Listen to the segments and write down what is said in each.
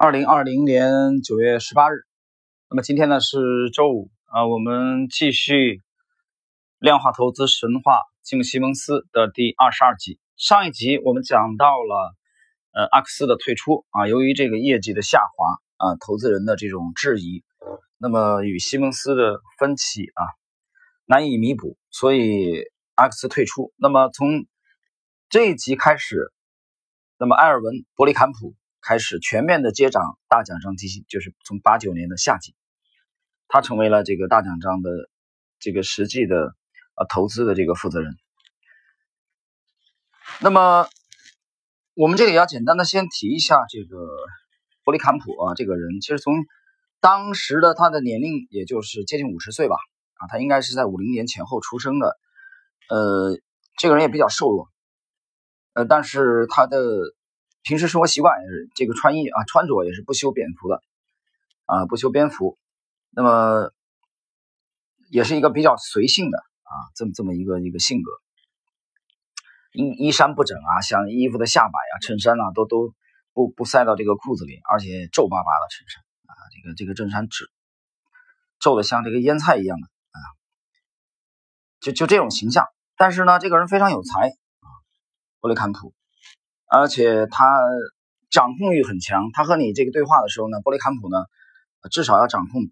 二零二零年九月十八日，那么今天呢是周五啊，我们继续量化投资神话金西蒙斯的第二十二集。上一集我们讲到了呃阿克斯的退出啊，由于这个业绩的下滑啊，投资人的这种质疑，那么与西蒙斯的分歧啊难以弥补，所以阿克斯退出。那么从这一集开始，那么埃尔文伯利坎普。开始全面的接掌大奖章基金，就是从八九年的夏季，他成为了这个大奖章的这个实际的呃投资的这个负责人。那么我们这里要简单的先提一下这个伯利坎普啊，这个人其实从当时的他的年龄也就是接近五十岁吧，啊，他应该是在五零年前后出生的，呃，这个人也比较瘦弱，呃，但是他的。平时生活习惯也是这个穿衣啊，穿着也是不修边幅的啊，不修边幅。那么也是一个比较随性的啊，这么这么一个一个性格。衣衣衫不整啊，像衣服的下摆啊，衬衫啊，都都不不塞到这个裤子里，而且皱巴巴的衬衫啊，这个这个衬衫皱皱的像这个腌菜一样的啊，就就这种形象。但是呢，这个人非常有才啊，布雷坎普。而且他掌控欲很强，他和你这个对话的时候呢，波利坎普呢，至少要掌控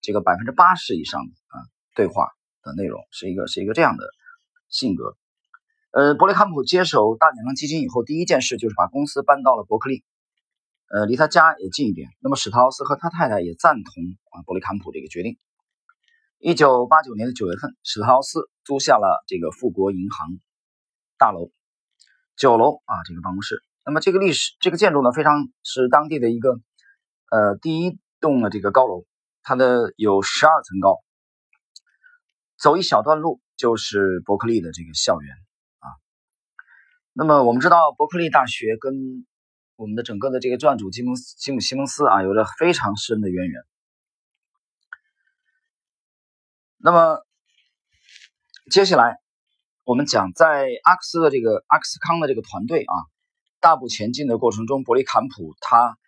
这个百分之八十以上的啊对话的内容，是一个是一个这样的性格。呃，伯利坎普接手大奖章基金以后，第一件事就是把公司搬到了伯克利，呃，离他家也近一点。那么史特劳斯和他太太也赞同啊伯利坎普这个决定。一九八九年的九月份，史特劳斯租下了这个富国银行大楼。九楼啊，这个办公室。那么这个历史，这个建筑呢，非常是当地的一个呃第一栋的这个高楼，它的有十二层高，走一小段路就是伯克利的这个校园啊。那么我们知道，伯克利大学跟我们的整个的这个撰主吉姆吉姆西蒙斯啊，有着非常深的渊源。那么接下来。我们讲，在阿克斯的这个阿克斯康的这个团队啊，大步前进的过程中，伯利坎普他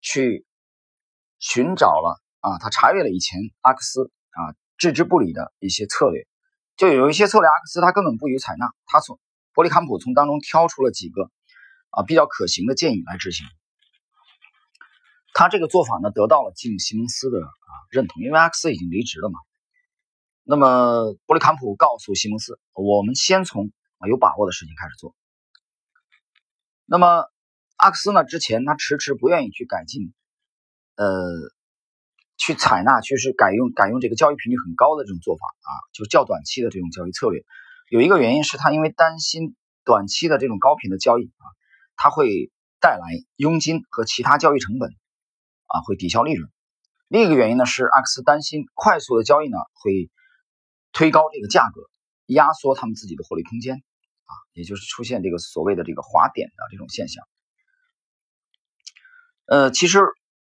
去寻找了啊，他查阅了以前阿克斯啊置之不理的一些策略，就有一些策略阿克斯他根本不予采纳，他从伯利坎普从当中挑出了几个啊比较可行的建议来执行。他这个做法呢，得到了吉姆西蒙斯的啊认同，因为阿克斯已经离职了嘛。那么，伯利坎普告诉西蒙斯：“我们先从有把握的事情开始做。”那么，阿克斯呢？之前他迟迟不愿意去改进，呃，去采纳，去是改用改用这个交易频率很高的这种做法啊，就是较短期的这种交易策略。有一个原因是他因为担心短期的这种高频的交易啊，它会带来佣金和其他交易成本啊，会抵消利润。另一个原因呢是阿克斯担心快速的交易呢会。推高这个价格，压缩他们自己的获利空间，啊，也就是出现这个所谓的这个滑点的这种现象。呃，其实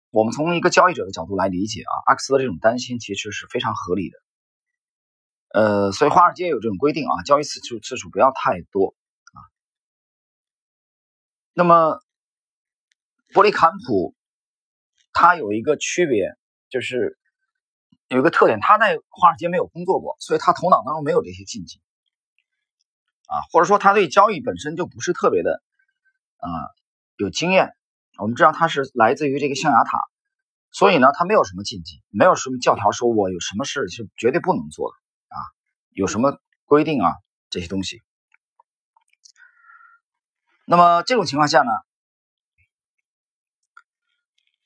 我们从一个交易者的角度来理解啊，阿克斯的这种担心其实是非常合理的。呃，所以华尔街有这种规定啊，交易次数次数不要太多啊。那么，伯利坎普它有一个区别就是。有一个特点，他在华尔街没有工作过，所以他头脑当中没有这些禁忌啊，或者说他对交易本身就不是特别的啊有经验。我们知道他是来自于这个象牙塔，所以呢，他没有什么禁忌，没有什么教条说我有什么事是绝对不能做的啊，有什么规定啊这些东西。那么这种情况下呢，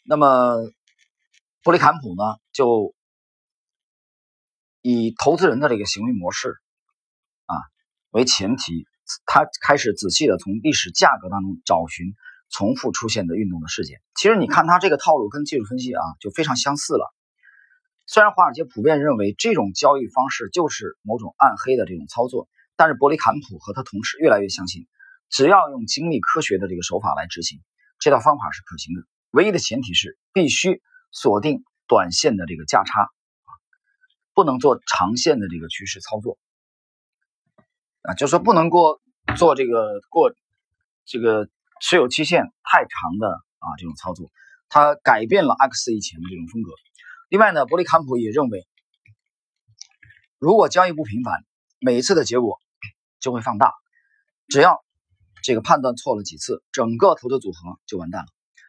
那么布里坎普呢就。以投资人的这个行为模式啊为前提，他开始仔细的从历史价格当中找寻重复出现的运动的事件。其实你看他这个套路跟技术分析啊就非常相似了。虽然华尔街普遍认为这种交易方式就是某种暗黑的这种操作，但是伯利坎普和他同事越来越相信，只要用精密科学的这个手法来执行，这套方法是可行的。唯一的前提是必须锁定短线的这个价差。不能做长线的这个趋势操作啊，就是说不能过做这个过这个持有期限太长的啊这种操作，它改变了阿克斯以前的这种风格。另外呢，伯利坎普也认为，如果交易不频繁，每一次的结果就会放大。只要这个判断错了几次，整个投资组合就完蛋了。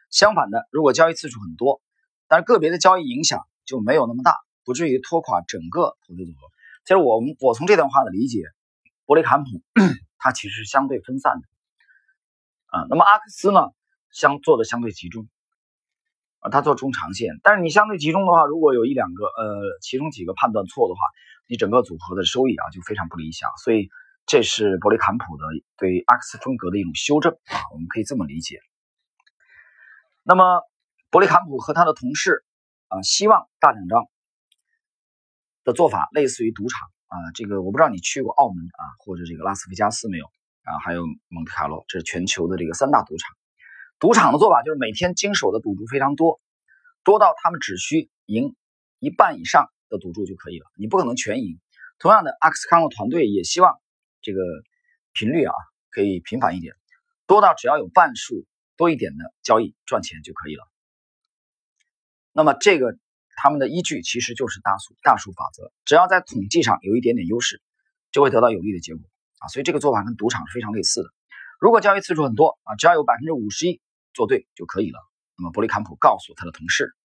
相反的，如果交易次数很多，但是个别的交易影响就没有那么大，不至于拖垮整个投资组合。其实我们我从这段话的理解，伯利坎普 他其实是相对分散的啊。那么阿克斯呢，相做的相对集中啊，他做中长线。但是你相对集中的话，如果有一两个呃，其中几个判断错的话，你整个组合的收益啊就非常不理想。所以这是伯利坎普的对阿克斯风格的一种修正啊，我们可以这么理解。那么。伯利坎普和他的同事啊，希望大奖章的做法类似于赌场啊。这个我不知道你去过澳门啊，或者这个拉斯维加斯没有啊？还有蒙特卡洛，这是全球的这个三大赌场。赌场的做法就是每天经手的赌注非常多，多到他们只需赢一半以上的赌注就可以了，你不可能全赢。同样的，阿克斯康的团队也希望这个频率啊可以频繁一点，多到只要有半数多一点的交易赚钱就可以了。那么这个他们的依据其实就是大数大数法则，只要在统计上有一点点优势，就会得到有利的结果啊。所以这个做法跟赌场是非常类似的。如果交易次数很多啊，只要有百分之五十一做对就可以了。那么伯利坎普告诉他的同事，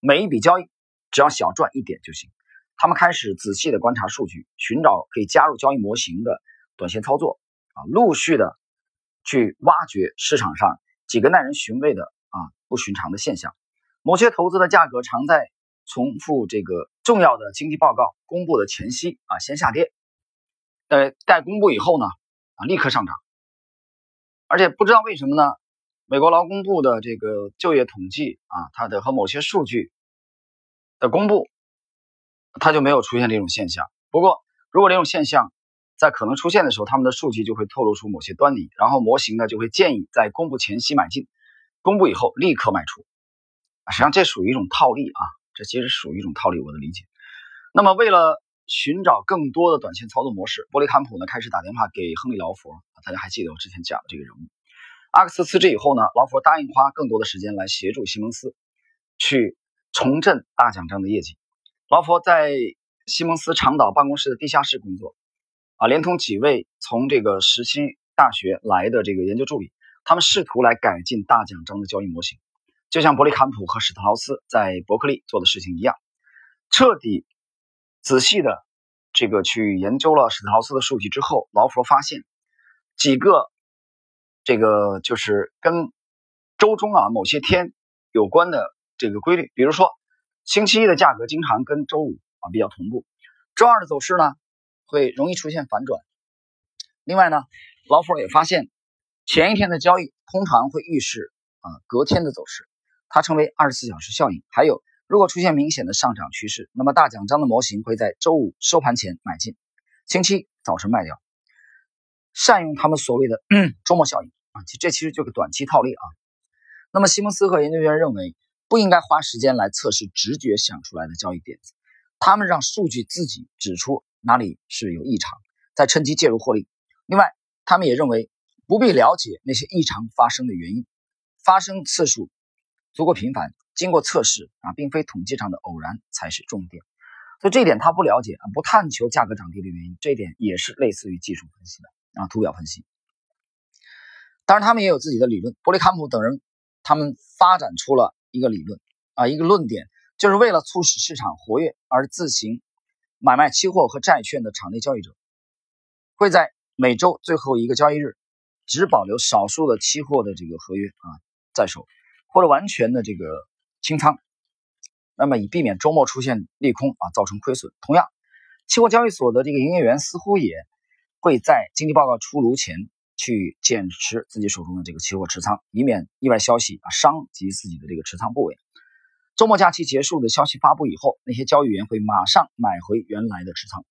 每一笔交易只要小赚一点就行。他们开始仔细的观察数据，寻找可以加入交易模型的短线操作啊，陆续的去挖掘市场上几个耐人寻味的啊不寻常的现象。某些投资的价格常在重复这个重要的经济报告公布的前夕啊先下跌，呃，待公布以后呢啊立刻上涨，而且不知道为什么呢？美国劳工部的这个就业统计啊，它的和某些数据的公布，它就没有出现这种现象。不过，如果这种现象在可能出现的时候，他们的数据就会透露出某些端倪，然后模型呢就会建议在公布前夕买进，公布以后立刻卖出。实际上，这属于一种套利啊！这其实属于一种套利，我的理解。那么，为了寻找更多的短线操作模式，伯利坎普呢开始打电话给亨利劳佛。大家还记得我之前讲的这个人物？阿克斯辞职以后呢，劳佛答应花更多的时间来协助西蒙斯去重振大奖章的业绩。劳佛在西蒙斯长岛办公室的地下室工作，啊，连同几位从这个石溪大学来的这个研究助理，他们试图来改进大奖章的交易模型。就像伯利坎普和史特劳斯在伯克利做的事情一样，彻底、仔细的这个去研究了史特劳斯的数据之后，劳佛发现几个这个就是跟周中啊某些天有关的这个规律，比如说星期一的价格经常跟周五啊比较同步，周二的走势呢会容易出现反转。另外呢，劳佛也发现前一天的交易通常会预示啊隔天的走势。它称为二十四小时效应。还有，如果出现明显的上涨趋势，那么大奖章的模型会在周五收盘前买进，星期早晨卖掉，善用他们所谓的嗯周末效应啊，这其实就是短期套利啊。那么西蒙斯和研究员认为，不应该花时间来测试直觉想出来的交易点子，他们让数据自己指出哪里是有异常，再趁机介入获利。另外，他们也认为不必了解那些异常发生的原因，发生次数。足够频繁，经过测试啊，并非统计上的偶然才是重点。所以这一点他不了解啊，不探求价格涨跌的原因，这一点也是类似于技术分析的啊，图表分析。当然，他们也有自己的理论。伯利坎普等人他们发展出了一个理论啊，一个论点，就是为了促使市场活跃而自行买卖期货和债券的场内交易者，会在每周最后一个交易日只保留少数的期货的这个合约啊在手。或者完全的这个清仓，那么以避免周末出现利空啊，造成亏损。同样，期货交易所的这个营业员似乎也会在经济报告出炉前去减持自己手中的这个期货持仓，以免意外消息啊伤及自己的这个持仓部位。周末假期结束的消息发布以后，那些交易员会马上买回原来的持仓，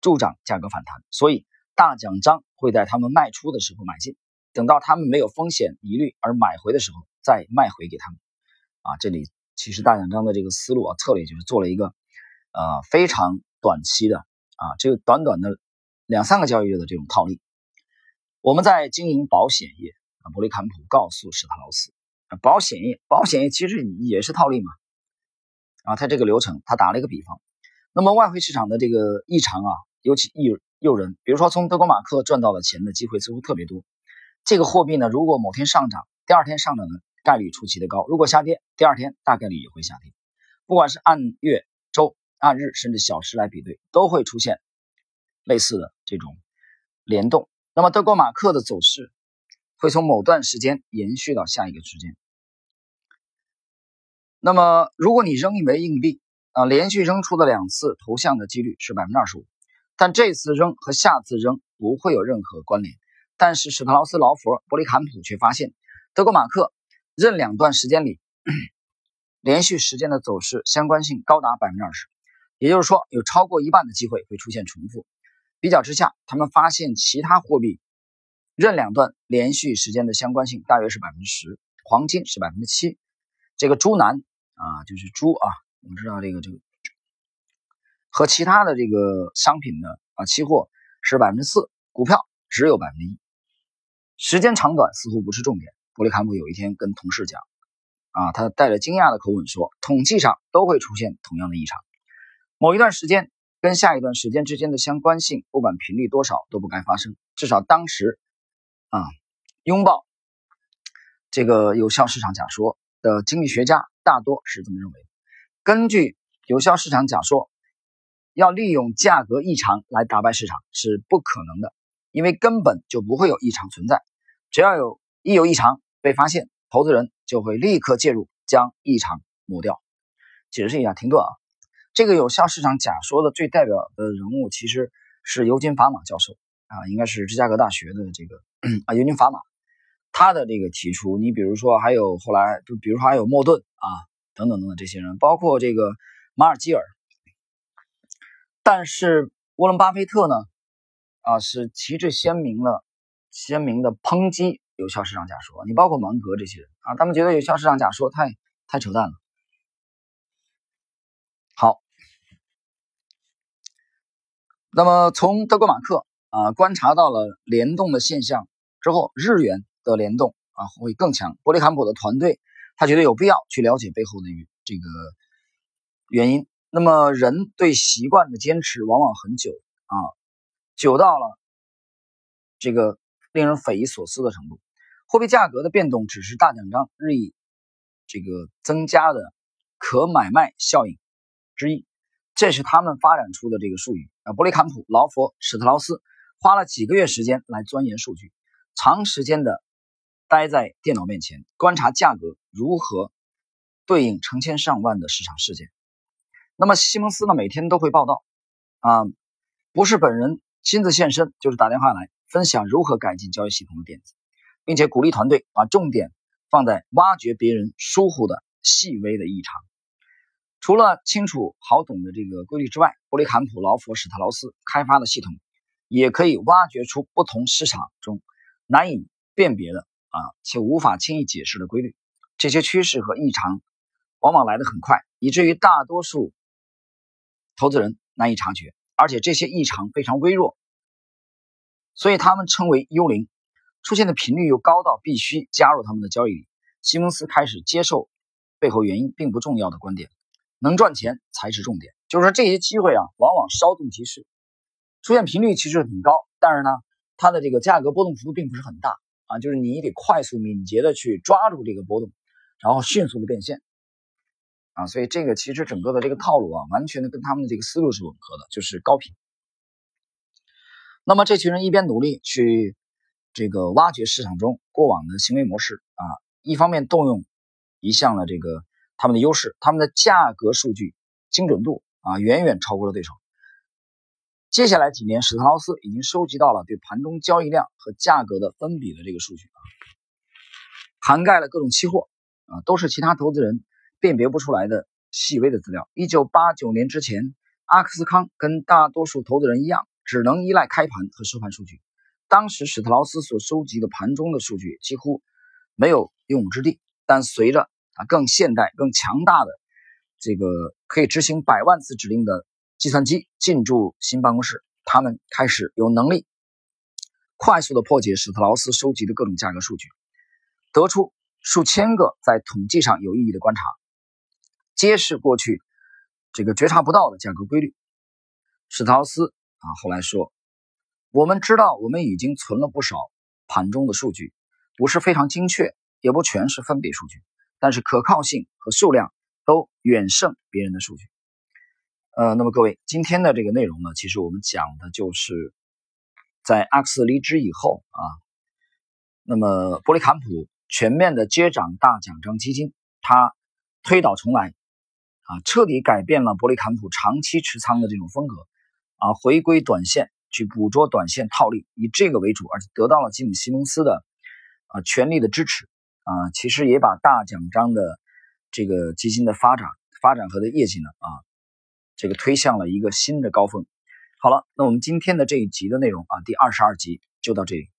助长价格反弹。所以大奖章会在他们卖出的时候买进，等到他们没有风险疑虑而买回的时候。再卖回给他们，啊，这里其实大奖章的这个思路啊策略就是做了一个呃非常短期的啊，这个短短的两三个交易日的这种套利。我们在经营保险业啊，伯利坎普告诉史特劳斯，保险业，保险业其实也是套利嘛。啊，他这个流程，他打了一个比方。那么外汇市场的这个异常啊，尤其诱诱人。比如说，从德国马克赚到的钱的机会似乎特别多。这个货币呢，如果某天上涨，第二天上涨呢概率出奇的高；如果下跌，第二天大概率也会下跌。不管是按月、周、按日，甚至小时来比对，都会出现类似的这种联动。那么德国马克的走势会从某段时间延续到下一个时间。那么，如果你扔一枚硬币啊，连续扔出的两次投向的几率是百分之二十五，但这次扔和下次扔不会有任何关联。但是史特劳斯、劳佛、伯利坎普却发现，德国马克任两段时间里连续时间的走势相关性高达百分之二十，也就是说，有超过一半的机会会出现重复。比较之下，他们发现其他货币任两段连续时间的相关性大约是百分之十，黄金是百分之七，这个猪腩。啊，就是猪啊，我们知道这个这个和其他的这个商品的啊，期货是百分之四，股票只有百分之一，时间长短似乎不是重点。伯利坎普有一天跟同事讲，啊，他带着惊讶的口吻说，统计上都会出现同样的异常，某一段时间跟下一段时间之间的相关性，不管频率多少都不该发生，至少当时啊，拥抱这个有效市场假说的经济学家。大多是这么认为。根据有效市场假说，要利用价格异常来打败市场是不可能的，因为根本就不会有异常存在。只要有一有异常被发现，投资人就会立刻介入将异常抹掉。解释一下，停顿啊！这个有效市场假说的最代表的人物其实是尤金·法马教授啊，应该是芝加哥大学的这个啊尤金·法马。他的这个提出，你比如说还有后来，就比如说还有莫顿啊，等等等等这些人，包括这个马尔基尔。但是沃伦巴菲特呢，啊是旗帜鲜明了，鲜明的抨击有效市场假说。你包括芒格这些人啊，他们觉得有效市场假说太太扯淡了。好，那么从德国马克啊观察到了联动的现象之后，日元。的联动啊会更强。伯利坎普的团队他觉得有必要去了解背后的这个原因。那么人对习惯的坚持往往很久啊，久到了这个令人匪夷所思的程度。货币价格的变动只是大奖章日益这个增加的可买卖效应之一。这是他们发展出的这个术语啊。伯利坎普、劳佛、史特劳斯花了几个月时间来钻研数据，长时间的。待在电脑面前观察价格如何对应成千上万的市场事件。那么西蒙斯呢？每天都会报道，啊，不是本人亲自现身，就是打电话来分享如何改进交易系统的点子，并且鼓励团队把重点放在挖掘别人疏忽的细微的异常。除了清楚好懂的这个规律之外，布里坎普、劳佛、史特劳斯开发的系统也可以挖掘出不同市场中难以辨别的。啊，且无法轻易解释的规律，这些趋势和异常往往来得很快，以至于大多数投资人难以察觉，而且这些异常非常微弱，所以他们称为幽灵，出现的频率又高到必须加入他们的交易里。西蒙斯开始接受背后原因并不重要的观点，能赚钱才是重点。就是说，这些机会啊，往往稍纵即逝，出现频率其实很高，但是呢，它的这个价格波动幅度并不是很大。啊，就是你得快速敏捷的去抓住这个波动，然后迅速的变现，啊，所以这个其实整个的这个套路啊，完全的跟他们的这个思路是吻合的，就是高频。那么这群人一边努力去这个挖掘市场中过往的行为模式啊，一方面动用一项了这个他们的优势，他们的价格数据精准度啊，远远超过了对手。接下来几年，史特劳斯已经收集到了对盘中交易量和价格的分比的这个数据啊，涵盖了各种期货啊，都是其他投资人辨别不出来的细微的资料。一九八九年之前，阿克斯康跟大多数投资人一样，只能依赖开盘和收盘数据。当时史特劳斯所收集的盘中的数据几乎没有用武之地。但随着啊更现代、更强大的这个可以执行百万次指令的。计算机进驻新办公室，他们开始有能力快速的破解史特劳斯收集的各种价格数据，得出数千个在统计上有意义的观察，揭示过去这个觉察不到的价格规律。史特劳斯啊后来说，我们知道我们已经存了不少盘中的数据，不是非常精确，也不全是分别数据，但是可靠性和数量都远胜别人的数据。呃，那么各位，今天的这个内容呢，其实我们讲的就是在阿克斯离职以后啊，那么伯利坎普全面的接掌大奖章基金，他推倒重来啊，彻底改变了伯利坎普长期持仓的这种风格啊，回归短线去捕捉短线套利，以这个为主，而且得到了吉姆·西蒙斯的啊全力的支持啊，其实也把大奖章的这个基金的发展、发展和的业绩呢啊。这个推向了一个新的高峰。好了，那我们今天的这一集的内容啊，第二十二集就到这里。